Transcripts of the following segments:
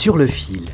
Sur le fil,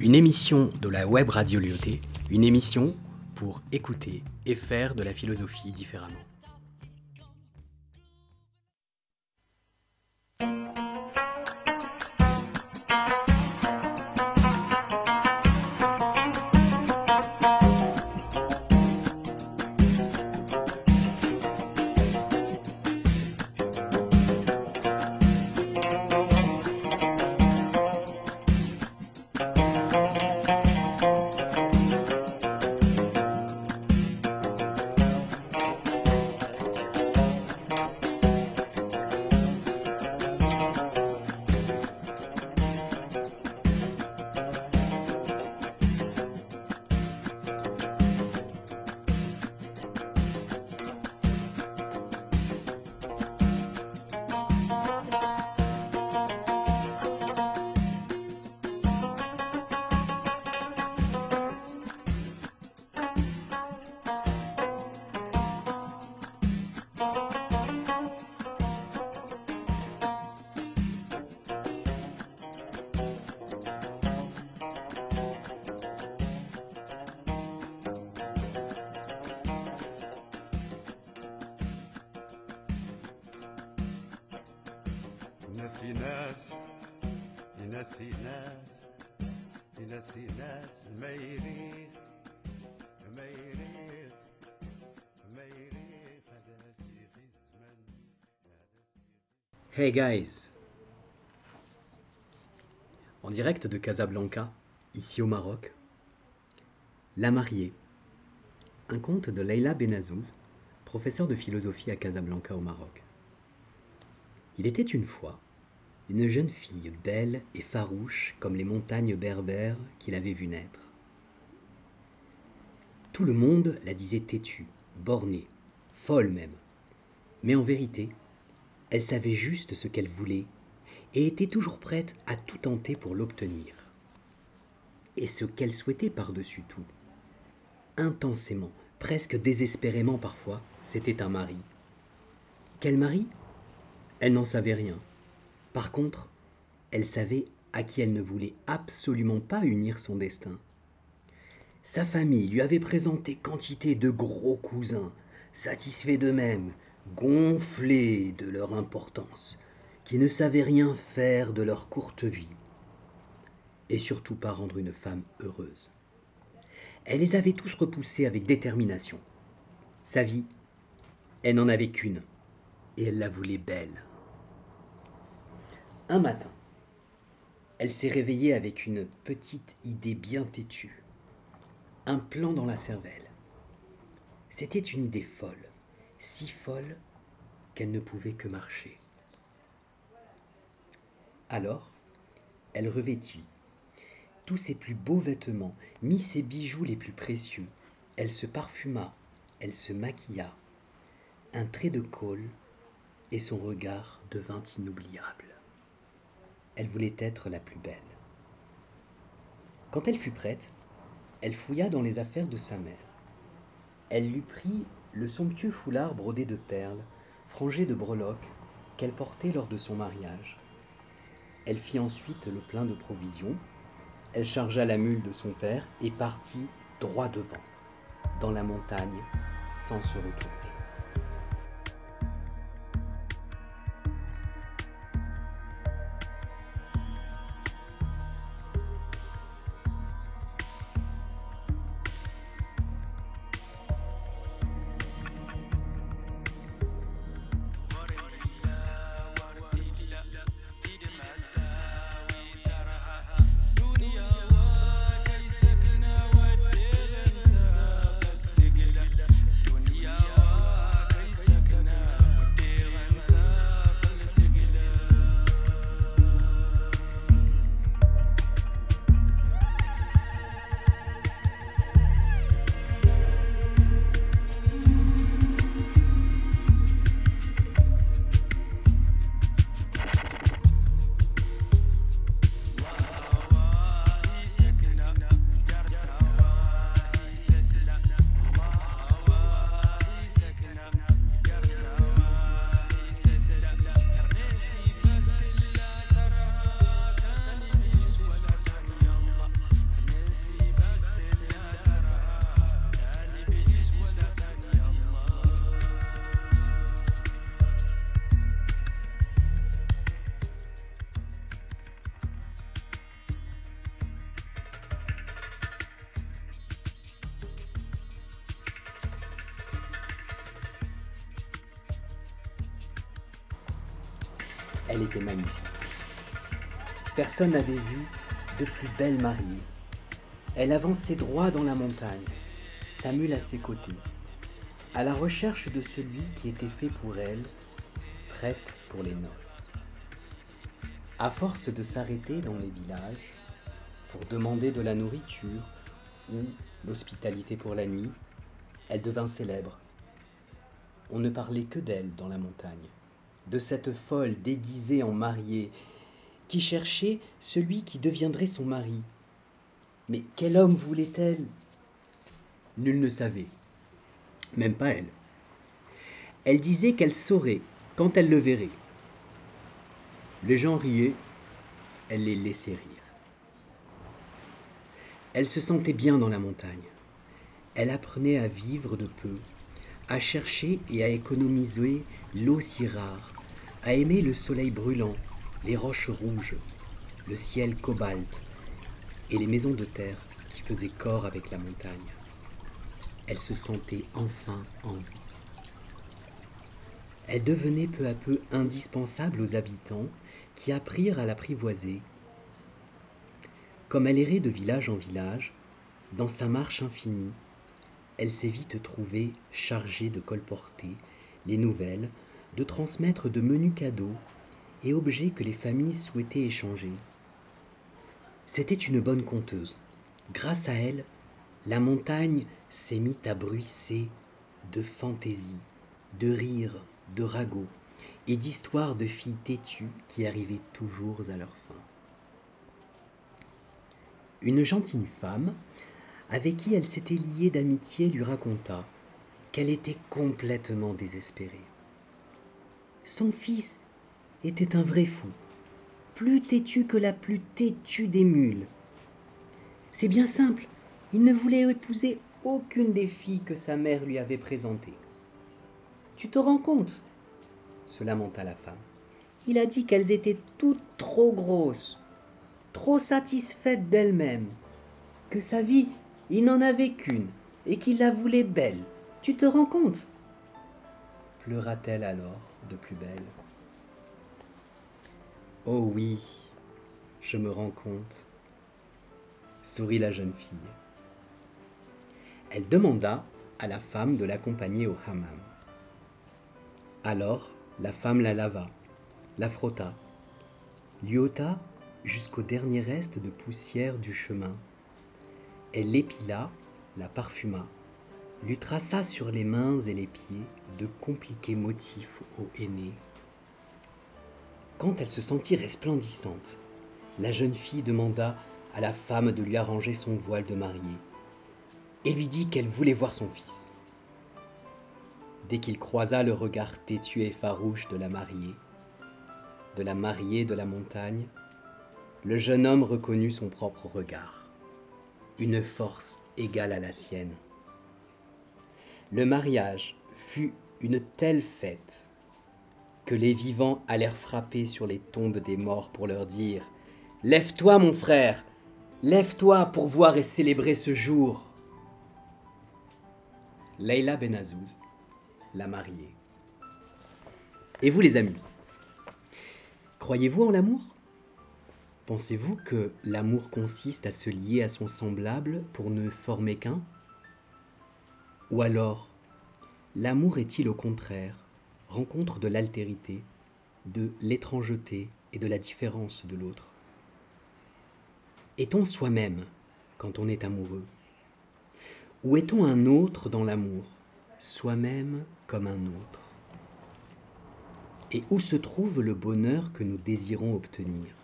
une émission de la web radio Lyoté, une émission pour écouter et faire de la philosophie différemment. ناسي ناس يناسي ناس يناسي ناس ما يريد ما يريد ما يريد هذا سيدي الزمن Hey guys En direct de Casablanca, ici au Maroc, La mariée, un conte de Leila Benazouz, professeur de philosophie à Casablanca au Maroc. Il était une fois une jeune fille belle et farouche comme les montagnes berbères qu'il avait vues naître. Tout le monde la disait têtue, bornée, folle même. Mais en vérité, elle savait juste ce qu'elle voulait et était toujours prête à tout tenter pour l'obtenir. Et ce qu'elle souhaitait par-dessus tout, intensément, presque désespérément parfois, c'était un mari. Quel mari? Elle n'en savait rien. Par contre, elle savait à qui elle ne voulait absolument pas unir son destin. Sa famille lui avait présenté quantité de gros cousins, satisfaits d'eux-mêmes, gonflés de leur importance, qui ne savaient rien faire de leur courte vie, et surtout pas rendre une femme heureuse. Elle les avait tous repoussés avec détermination. Sa vie, elle n'en avait qu'une, et elle la voulait belle. Un matin, elle s'est réveillée avec une petite idée bien têtue, un plan dans la cervelle. C'était une idée folle, si folle qu'elle ne pouvait que marcher. Alors, elle revêtit tous ses plus beaux vêtements, mit ses bijoux les plus précieux, elle se parfuma, elle se maquilla, un trait de col, et son regard devint inoubliable. Elle voulait être la plus belle. Quand elle fut prête, elle fouilla dans les affaires de sa mère. Elle lui prit le somptueux foulard brodé de perles, frangé de breloques, qu'elle portait lors de son mariage. Elle fit ensuite le plein de provisions, elle chargea la mule de son père et partit droit devant, dans la montagne, sans se retourner. Elle était magnifique. Personne n'avait vu de plus belle mariée. Elle avançait droit dans la montagne, sa mule à ses côtés, à la recherche de celui qui était fait pour elle, prête pour les noces. À force de s'arrêter dans les villages pour demander de la nourriture ou l'hospitalité pour la nuit, elle devint célèbre. On ne parlait que d'elle dans la montagne, de cette folle déguisée en mariée qui cherchait celui qui deviendrait son mari. Mais quel homme voulait-elle? Nul ne savait, même pas elle. Elle disait qu'elle saurait quand elle le verrait. Les gens riaient, elle les laissait rire. Elle se sentait bien dans la montagne. Elle apprenait à vivre de peu, à chercher et à économiser l'eau si rare, à aimer le soleil brûlant, les roches rouges, le ciel cobalt et les maisons de terre qui faisaient corps avec la montagne. Elle se sentait enfin en vie. Elle devenait peu à peu indispensable aux habitants qui apprirent à l'apprivoiser. Comme elle errait de village en village, dans sa marche infinie, elle s'est vite trouvée chargée de colporter les nouvelles, de transmettre de menus cadeaux et objets que les familles souhaitaient échanger. C'était une bonne conteuse. Grâce à elle, la montagne s'est mise à bruisser de fantaisie, de rires, de ragots et d'histoires de filles têtues qui arrivaient toujours à leur fin. Une gentille femme, avec qui elle s'était liée d'amitié, lui raconta qu'elle était complètement désespérée. Son fils était un vrai fou, plus têtu que la plus têtue des mules. C'est bien simple, il ne voulait épouser aucune des filles que sa mère lui avait présentées. Tu te rends compte? Se lamenta la femme. Il a dit qu'elles étaient toutes trop grosses, trop satisfaites d'elles-mêmes, que sa vie, il n'en avait qu'une, et qu'il la voulait belle. Tu te rends compte? pleura-t-elle alors de plus belle. Oh oui, je me rends compte, sourit la jeune fille. Elle demanda à la femme de l'accompagner au hammam. Alors la femme la lava, la frotta, lui ôta jusqu'au dernier reste de poussière du chemin. Elle l'épila, la parfuma, lui traça sur les mains et les pieds de compliqués motifs au henné. Quand elle se sentit resplendissante, la jeune fille demanda à la femme de lui arranger son voile de mariée et lui dit qu'elle voulait voir son fils. Dès qu'il croisa le regard têtu et farouche de la mariée, de la mariée de la montagne, le jeune homme reconnut son propre regard, une force égale à la sienne. Le mariage fut une telle fête que les vivants allèrent frapper sur les tombes des morts pour leur dire Lève-toi, mon frère, lève-toi pour voir et célébrer ce jour. Leila Benazouz, la mariée. Et vous, les amis, croyez-vous en l'amour? Pensez-vous que l'amour consiste à se lier à son semblable pour ne former qu'un? Ou alors, l'amour est-il au contraire rencontre de l'altérité, de l'étrangeté et de la différence de l'autre? Est-on soi-même quand on est amoureux? Ou est-on un autre dans l'amour, soi-même comme un autre? Et où se trouve le bonheur que nous désirons obtenir?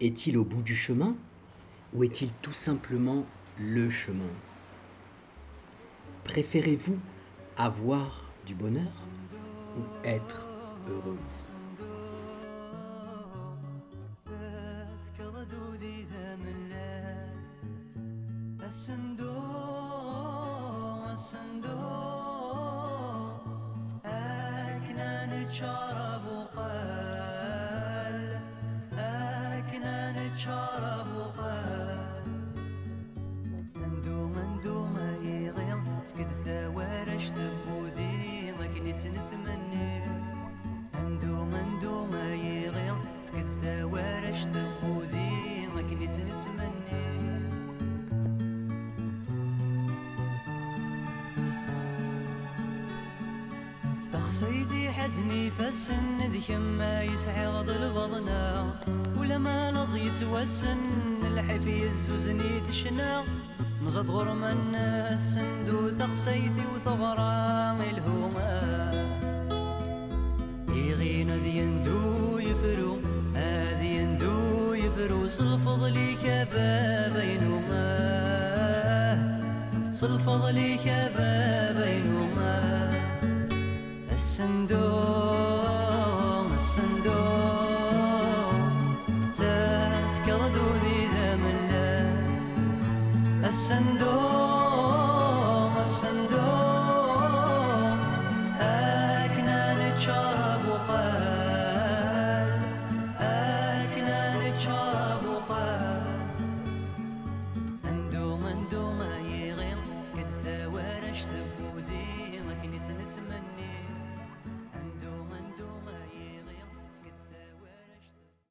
Est-il au bout du chemin ou est-il tout simplement le chemin? Préférez-vous avoir du bonheur ou être heureuse? سيدي حزني فالسن ذي ما يسعغ البضنا ولما لظ يتوسن الحفي الزوزني تشنا. مزد غرم الناس سندو تخسيتي وثغرام الهوما. يغين ذي يندو يفرو هذي يندو يفرو. صلفض لي كبابينهما صلفض لي كبابينهما and door.